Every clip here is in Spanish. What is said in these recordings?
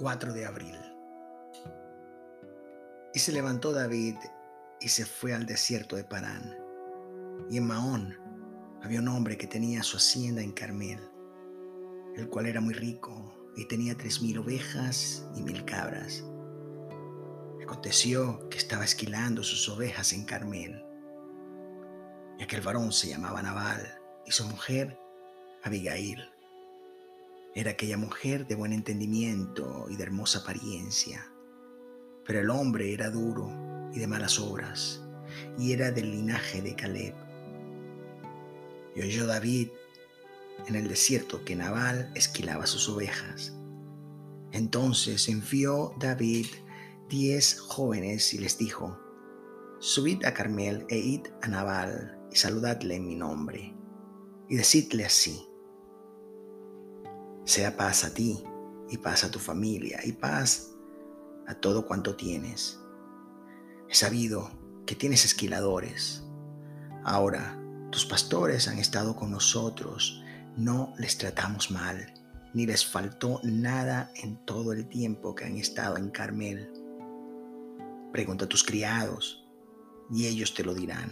4 de abril. Y se levantó David y se fue al desierto de Parán. Y en Maón había un hombre que tenía su hacienda en Carmel, el cual era muy rico y tenía tres mil ovejas y mil cabras. Aconteció que estaba esquilando sus ovejas en Carmel. Y aquel varón se llamaba Nabal y su mujer Abigail. Era aquella mujer de buen entendimiento y de hermosa apariencia, pero el hombre era duro y de malas obras, y era del linaje de Caleb. Y oyó David en el desierto que Nabal esquilaba sus ovejas. Entonces envió David diez jóvenes y les dijo, Subid a Carmel e id a Nabal y saludadle en mi nombre, y decidle así, sea paz a ti y paz a tu familia y paz a todo cuanto tienes. He sabido que tienes esquiladores. Ahora, tus pastores han estado con nosotros, no les tratamos mal, ni les faltó nada en todo el tiempo que han estado en Carmel. Pregunta a tus criados, y ellos te lo dirán.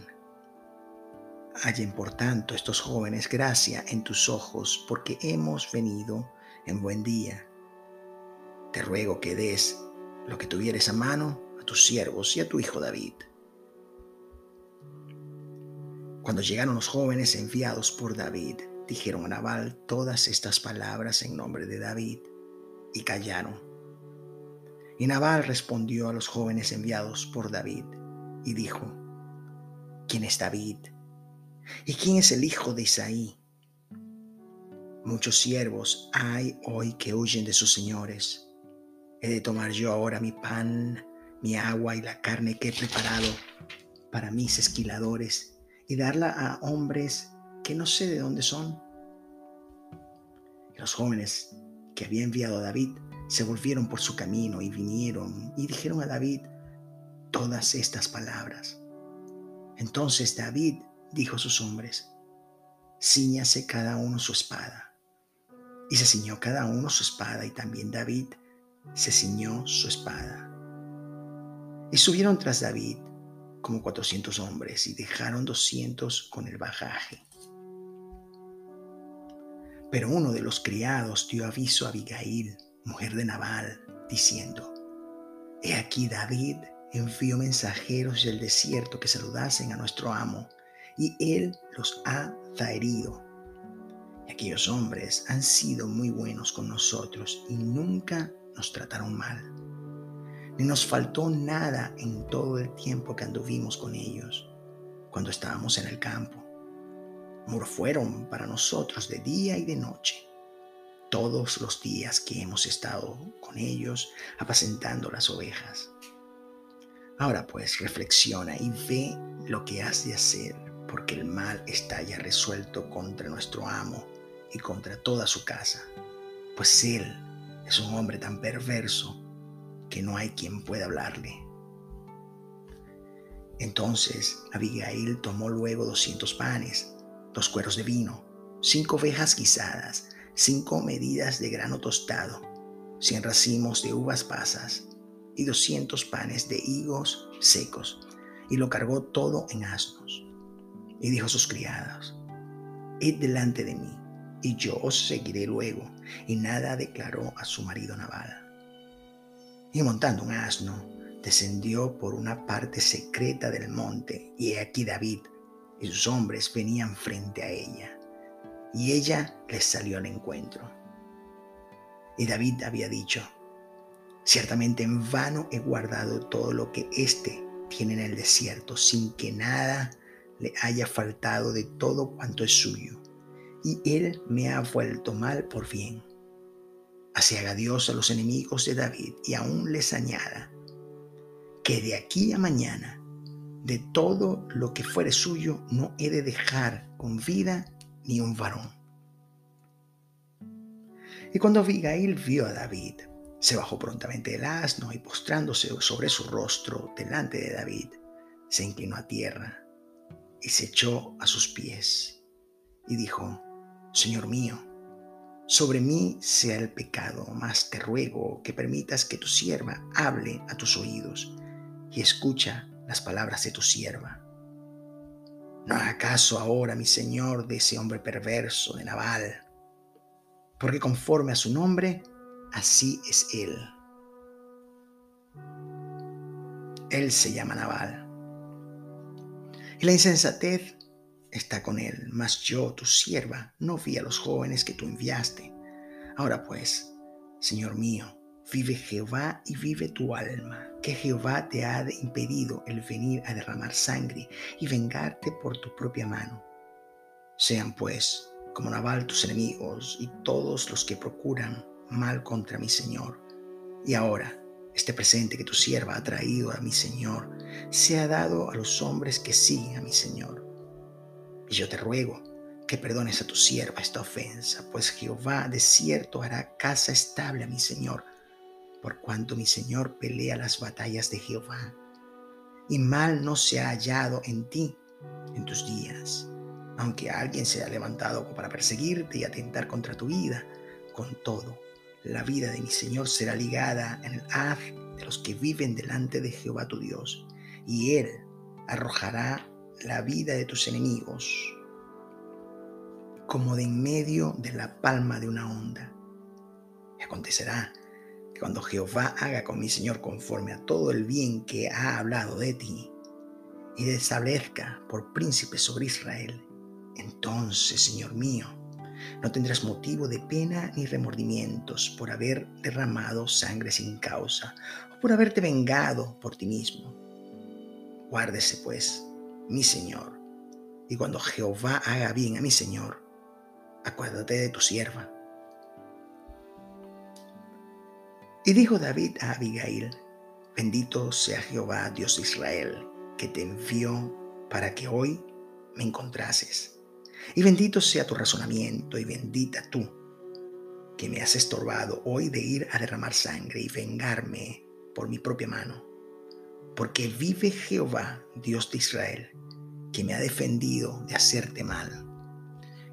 Hallen por tanto estos jóvenes gracia en tus ojos, porque hemos venido en buen día. Te ruego que des lo que tuvieres a mano a tus siervos y a tu hijo David. Cuando llegaron los jóvenes enviados por David, dijeron a Nabal todas estas palabras en nombre de David y callaron. Y Nabal respondió a los jóvenes enviados por David y dijo, ¿quién es David? ¿Y quién es el hijo de Isaí? Muchos siervos hay hoy que huyen de sus señores. He de tomar yo ahora mi pan, mi agua y la carne que he preparado para mis esquiladores y darla a hombres que no sé de dónde son. los jóvenes que había enviado a David se volvieron por su camino y vinieron y dijeron a David todas estas palabras. Entonces David dijo sus hombres, ciñase cada uno su espada. Y se ciñó cada uno su espada y también David se ciñó su espada. Y subieron tras David como cuatrocientos hombres y dejaron doscientos con el bajaje. Pero uno de los criados dio aviso a Abigail, mujer de Nabal, diciendo, He aquí David envió mensajeros del desierto que saludasen a nuestro amo y Él los ha zaherido. Y aquellos hombres han sido muy buenos con nosotros y nunca nos trataron mal. Ni nos faltó nada en todo el tiempo que anduvimos con ellos, cuando estábamos en el campo. Amor fueron para nosotros de día y de noche, todos los días que hemos estado con ellos apacentando las ovejas. Ahora pues reflexiona y ve lo que has de hacer porque el mal está ya resuelto contra nuestro amo y contra toda su casa, pues él es un hombre tan perverso que no hay quien pueda hablarle. Entonces Abigail tomó luego doscientos panes, dos cueros de vino, cinco ovejas guisadas, cinco medidas de grano tostado, cien racimos de uvas pasas y doscientos panes de higos secos, y lo cargó todo en asnos y dijo a sus criadas, id delante de mí, y yo os seguiré luego. Y nada declaró a su marido Nabal. Y montando un asno, descendió por una parte secreta del monte, y he aquí David y sus hombres venían frente a ella, y ella les salió al encuentro. Y David había dicho, ciertamente en vano he guardado todo lo que éste tiene en el desierto, sin que nada le haya faltado de todo cuanto es suyo, y él me ha vuelto mal por bien. Así haga Dios a los enemigos de David y aún les añada que de aquí a mañana, de todo lo que fuere suyo, no he de dejar con vida ni un varón. Y cuando Abigail vio a David, se bajó prontamente del asno y postrándose sobre su rostro delante de David, se inclinó a tierra y se echó a sus pies y dijo, Señor mío, sobre mí sea el pecado, mas te ruego que permitas que tu sierva hable a tus oídos y escucha las palabras de tu sierva. No haga caso ahora, mi señor, de ese hombre perverso de Naval, porque conforme a su nombre, así es él. Él se llama Naval. Y la insensatez está con él, mas yo, tu sierva, no vi a los jóvenes que tú enviaste. Ahora pues, Señor mío, vive Jehová y vive tu alma, que Jehová te ha impedido el venir a derramar sangre y vengarte por tu propia mano. Sean pues como Nabal tus enemigos y todos los que procuran mal contra mi Señor. Y ahora, este presente que tu sierva ha traído a mi Señor, se ha dado a los hombres que siguen a mi Señor y yo te ruego que perdones a tu sierva esta ofensa, pues Jehová de cierto hará casa estable a mi Señor, por cuanto mi Señor pelea las batallas de Jehová. Y mal no se ha hallado en ti en tus días, aunque alguien se ha levantado para perseguirte y atentar contra tu vida, con todo, la vida de mi Señor será ligada en el haz de los que viven delante de Jehová tu Dios, y Él arrojará la vida de tus enemigos como de en medio de la palma de una onda. Y acontecerá que cuando Jehová haga con mi Señor conforme a todo el bien que ha hablado de ti, y te establezca por príncipe sobre Israel, entonces, Señor mío, no tendrás motivo de pena ni remordimientos por haber derramado sangre sin causa o por haberte vengado por ti mismo. Guárdese, pues, mi Señor. Y cuando Jehová haga bien a mi Señor, acuérdate de tu sierva. Y dijo David a Abigail, bendito sea Jehová, Dios de Israel, que te envió para que hoy me encontrases. Y bendito sea tu razonamiento y bendita tú, que me has estorbado hoy de ir a derramar sangre y vengarme por mi propia mano porque vive Jehová, Dios de Israel, que me ha defendido de hacerte mal,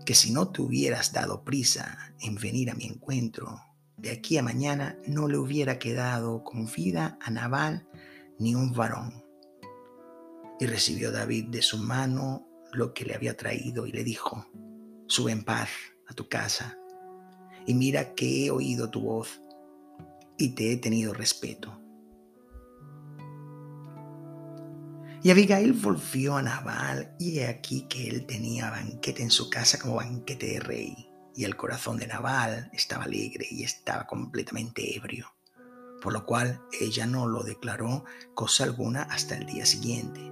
que si no te hubieras dado prisa en venir a mi encuentro, de aquí a mañana no le hubiera quedado con vida a Nabal ni un varón. Y recibió David de su mano lo que le había traído y le dijo, sube en paz a tu casa y mira que he oído tu voz y te he tenido respeto Y Abigail volvió a Nabal y he aquí que él tenía banquete en su casa como banquete de rey. Y el corazón de Nabal estaba alegre y estaba completamente ebrio, por lo cual ella no lo declaró cosa alguna hasta el día siguiente.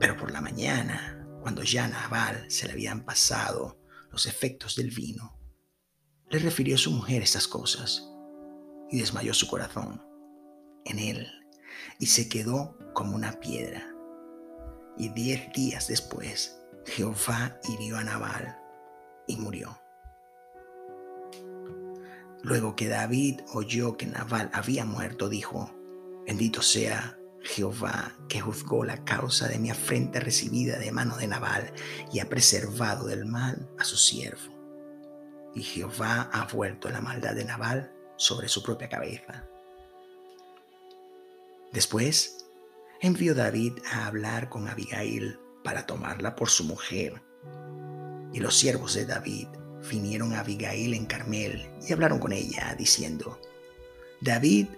Pero por la mañana, cuando ya Nabal se le habían pasado los efectos del vino, le refirió a su mujer estas cosas y desmayó su corazón en él y se quedó como una piedra. Y diez días después, Jehová hirió a Nabal y murió. Luego que David oyó que Nabal había muerto, dijo, bendito sea Jehová que juzgó la causa de mi afrenta recibida de mano de Nabal y ha preservado del mal a su siervo. Y Jehová ha vuelto la maldad de Nabal sobre su propia cabeza. Después envió David a hablar con Abigail para tomarla por su mujer. Y los siervos de David vinieron a Abigail en Carmel y hablaron con ella, diciendo, David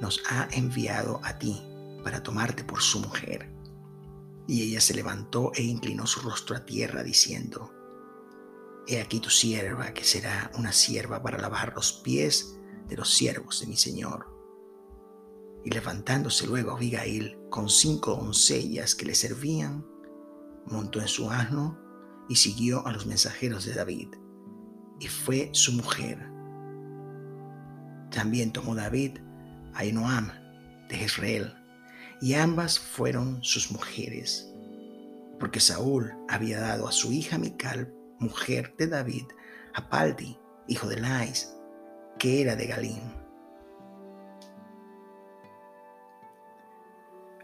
nos ha enviado a ti para tomarte por su mujer. Y ella se levantó e inclinó su rostro a tierra, diciendo, He aquí tu sierva, que será una sierva para lavar los pies de los siervos de mi Señor. Y levantándose luego Abigail con cinco doncellas que le servían, montó en su asno y siguió a los mensajeros de David, y fue su mujer. También tomó David a Enoam de Jezreel, y ambas fueron sus mujeres, porque Saúl había dado a su hija Mical, mujer de David, a Paldi, hijo de Lais, que era de Galín.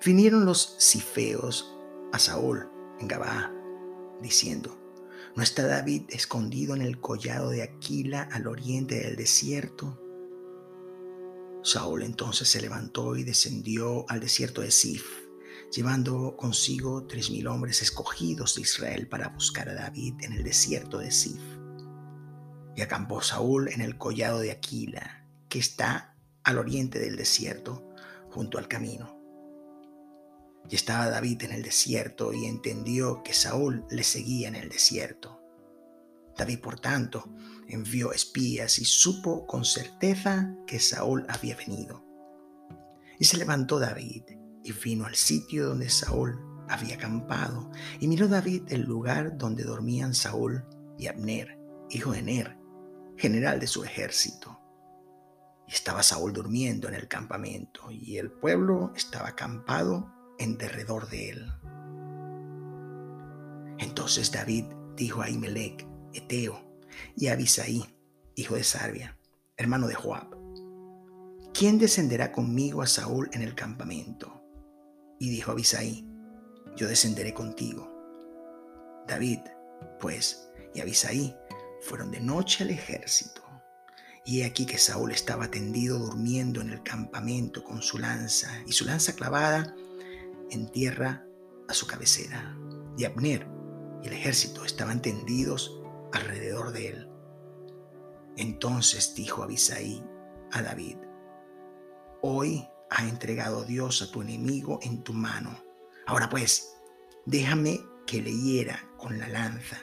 Vinieron los cifeos a Saúl en Gabá, diciendo, ¿No está David escondido en el collado de Aquila al oriente del desierto? Saúl entonces se levantó y descendió al desierto de Sif, llevando consigo tres mil hombres escogidos de Israel para buscar a David en el desierto de Sif. Y acampó Saúl en el collado de Aquila, que está al oriente del desierto, junto al camino. Y estaba David en el desierto y entendió que Saúl le seguía en el desierto. David, por tanto, envió espías y supo con certeza que Saúl había venido. Y se levantó David y vino al sitio donde Saúl había acampado. Y miró David el lugar donde dormían Saúl y Abner, hijo de Ner, general de su ejército. Y estaba Saúl durmiendo en el campamento, y el pueblo estaba acampado en derredor de él. Entonces David dijo a Imelec, Y Abisaí, hijo de Sarbia, hermano de Joab, ¿quién descenderá conmigo a Saúl en el campamento? Y dijo Abisaí, yo descenderé contigo. David, pues, y Abisaí fueron de noche al ejército. Y he aquí que Saúl estaba tendido durmiendo en el campamento con su lanza y su lanza clavada en tierra a su cabecera. Y Abner y el ejército estaban tendidos alrededor de él. Entonces dijo Abisaí a David, hoy ha entregado Dios a tu enemigo en tu mano. Ahora pues, déjame que le hiera con la lanza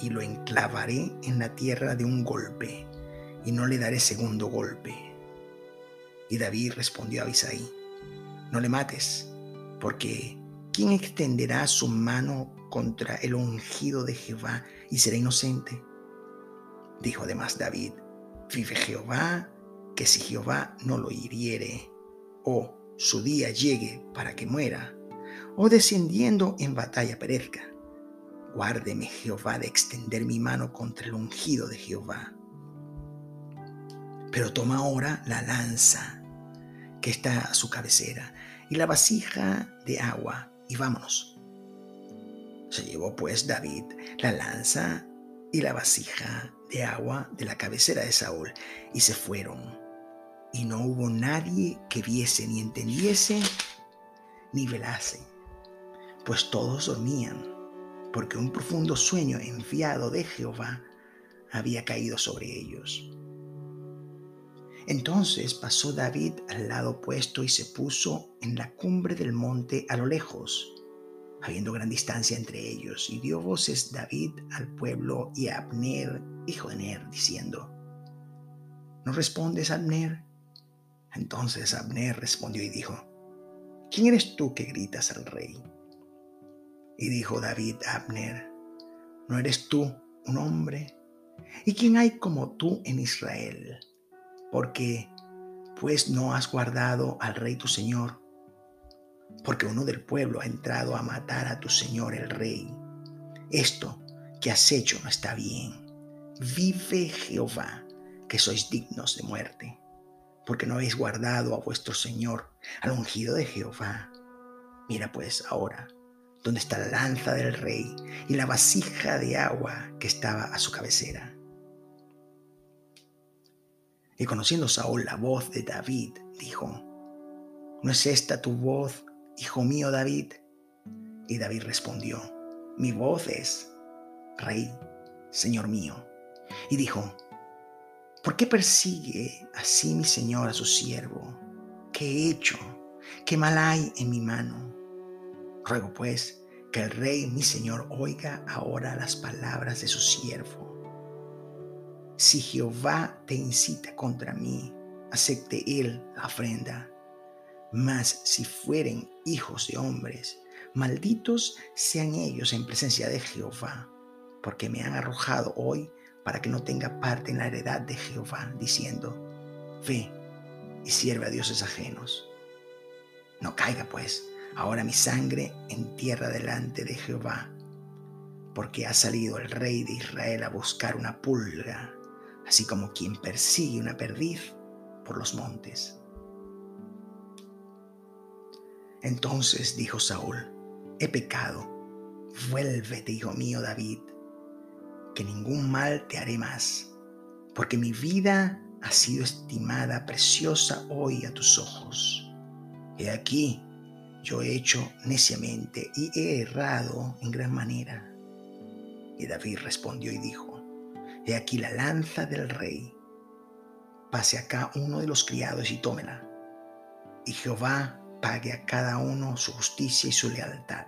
y lo enclavaré en la tierra de un golpe y no le daré segundo golpe. Y David respondió a Abisaí, no le mates, porque ¿quién extenderá su mano contra el ungido de Jehová y será inocente? Dijo además David, vive Jehová, que si Jehová no lo hiriere, o su día llegue para que muera, o descendiendo en batalla perezca, guárdeme Jehová de extender mi mano contra el ungido de Jehová. Pero toma ahora la lanza que está a su cabecera y la vasija de agua y vámonos. Se llevó pues David la lanza y la vasija de agua de la cabecera de Saúl y se fueron. Y no hubo nadie que viese ni entendiese ni velase, pues todos dormían, porque un profundo sueño enviado de Jehová había caído sobre ellos. Entonces pasó David al lado opuesto y se puso en la cumbre del monte a lo lejos, habiendo gran distancia entre ellos, y dio voces David al pueblo y a Abner, hijo de Ner, diciendo, ¿no respondes, Abner? Entonces Abner respondió y dijo, ¿quién eres tú que gritas al rey? Y dijo David a Abner, ¿no eres tú un hombre? ¿Y quién hay como tú en Israel? porque pues no has guardado al rey tu señor, porque uno del pueblo ha entrado a matar a tu señor el rey. Esto que has hecho no está bien. Vive Jehová, que sois dignos de muerte, porque no habéis guardado a vuestro señor, al ungido de Jehová. Mira pues ahora dónde está la lanza del rey y la vasija de agua que estaba a su cabecera. Y conociendo Saúl la voz de David, dijo, ¿no es esta tu voz, hijo mío David? Y David respondió, mi voz es, Rey, Señor mío. Y dijo, ¿por qué persigue así mi Señor a su siervo? ¿Qué he hecho? ¿Qué mal hay en mi mano? Ruego pues que el Rey, mi Señor, oiga ahora las palabras de su siervo si Jehová te incita contra mí, acepte él la ofrenda. Mas si fueren hijos de hombres, malditos sean ellos en presencia de Jehová, porque me han arrojado hoy para que no tenga parte en la heredad de Jehová, diciendo, ve y sirve a dioses ajenos. No caiga pues ahora mi sangre en tierra delante de Jehová, porque ha salido el rey de Israel a buscar una pulga así como quien persigue una perdiz por los montes. Entonces dijo Saúl, he pecado, Vuélvete, hijo mío David, que ningún mal te haré más, porque mi vida ha sido estimada preciosa hoy a tus ojos. He aquí, yo he hecho neciamente y he errado en gran manera. Y David respondió y dijo, He aquí la lanza del rey. Pase acá uno de los criados y tómela. Y Jehová pague a cada uno su justicia y su lealtad.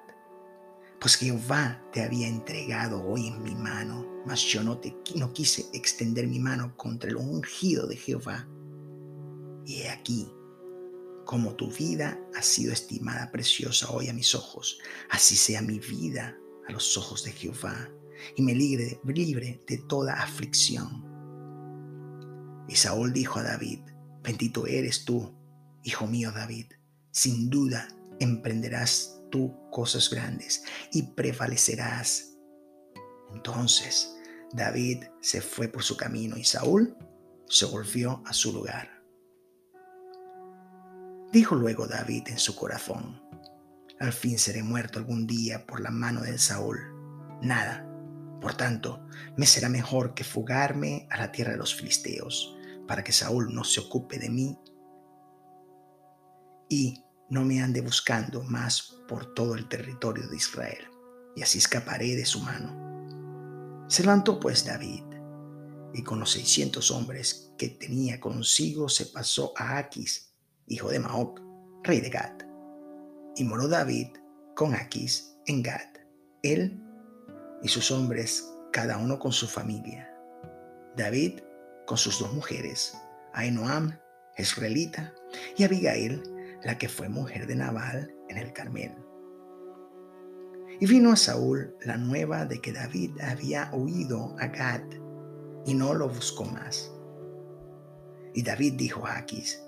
Pues Jehová te había entregado hoy en mi mano, mas yo no, te, no quise extender mi mano contra el ungido de Jehová. Y he aquí, como tu vida ha sido estimada preciosa hoy a mis ojos, así sea mi vida a los ojos de Jehová, y me libre, libre de toda aflicción. Y Saúl dijo a David, bendito eres tú, hijo mío David, sin duda emprenderás tú cosas grandes y prevalecerás. Entonces David se fue por su camino y Saúl se volvió a su lugar. Dijo luego David en su corazón, al fin seré muerto algún día por la mano de Saúl. Nada, por tanto, me será mejor que fugarme a la tierra de los filisteos, para que Saúl no se ocupe de mí y no me ande buscando más por todo el territorio de Israel, y así escaparé de su mano. Se levantó pues David, y con los seiscientos hombres que tenía consigo se pasó a Aquis, hijo de Maoc, rey de Gad. Y moró David con Aquis en Gad, él y sus hombres, cada uno con su familia. David con sus dos mujeres, Ainoam, israelita, y Abigail, la que fue mujer de Nabal en el Carmel. Y vino a Saúl la nueva de que David había huido a Gad y no lo buscó más. Y David dijo a Aquis,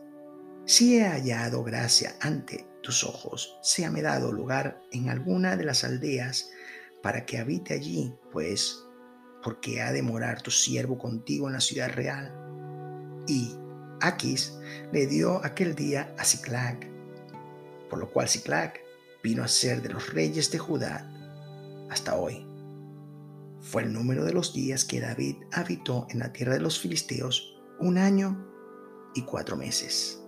si he hallado gracia ante tus ojos, séame dado lugar en alguna de las aldeas para que habite allí, pues, porque ha de morar tu siervo contigo en la ciudad real. Y Aquis le dio aquel día a Ciclac, por lo cual Ciclac vino a ser de los reyes de Judá hasta hoy. Fue el número de los días que David habitó en la tierra de los filisteos un año y cuatro meses.